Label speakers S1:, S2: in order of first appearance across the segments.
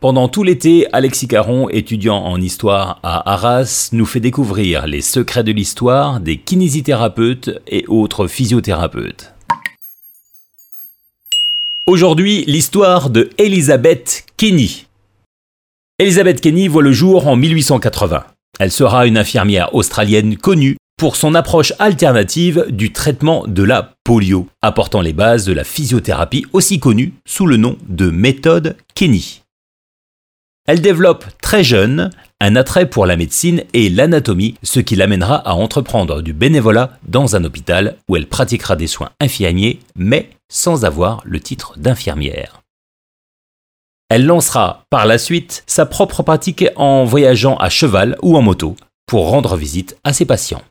S1: Pendant tout l'été, Alexis Caron, étudiant en histoire à Arras, nous fait découvrir les secrets de l'histoire des kinésithérapeutes et autres physiothérapeutes. Aujourd'hui, l'histoire de Elizabeth Kenny. Elizabeth Kenny voit le jour en 1880. Elle sera une infirmière australienne connue pour son approche alternative du traitement de la polio, apportant les bases de la physiothérapie aussi connue sous le nom de méthode Kenny. Elle développe très jeune un attrait pour la médecine et l'anatomie, ce qui l'amènera à entreprendre du bénévolat dans un hôpital où elle pratiquera des soins infirmiers, mais sans avoir le titre d'infirmière. Elle lancera par la suite sa propre pratique en voyageant à cheval ou en moto pour rendre visite à ses patients.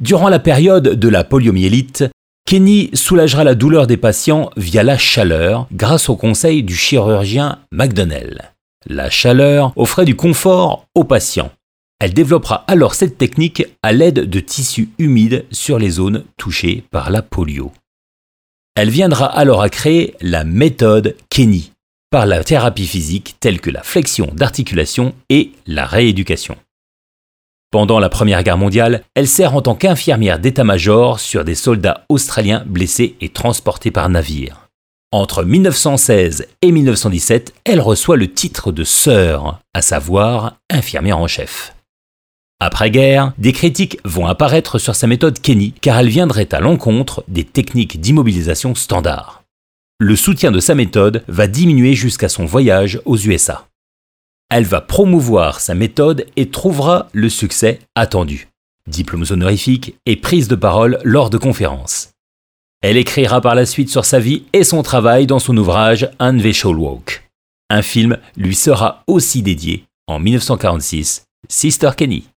S1: Durant la période de la poliomyélite, Kenny soulagera la douleur des patients via la chaleur grâce au conseil du chirurgien McDonnell. La chaleur offrait du confort aux patients. Elle développera alors cette technique à l'aide de tissus humides sur les zones touchées par la polio. Elle viendra alors à créer la méthode Kenny par la thérapie physique telle que la flexion d'articulation et la rééducation. Pendant la Première Guerre mondiale, elle sert en tant qu'infirmière d'état-major sur des soldats australiens blessés et transportés par navire. Entre 1916 et 1917, elle reçoit le titre de sœur, à savoir infirmière en chef. Après-guerre, des critiques vont apparaître sur sa méthode Kenny car elle viendrait à l'encontre des techniques d'immobilisation standard. Le soutien de sa méthode va diminuer jusqu'à son voyage aux USA. Elle va promouvoir sa méthode et trouvera le succès attendu. Diplômes honorifiques et prise de parole lors de conférences. Elle écrira par la suite sur sa vie et son travail dans son ouvrage Unvisual Walk. Un film lui sera aussi dédié en 1946, Sister Kenny.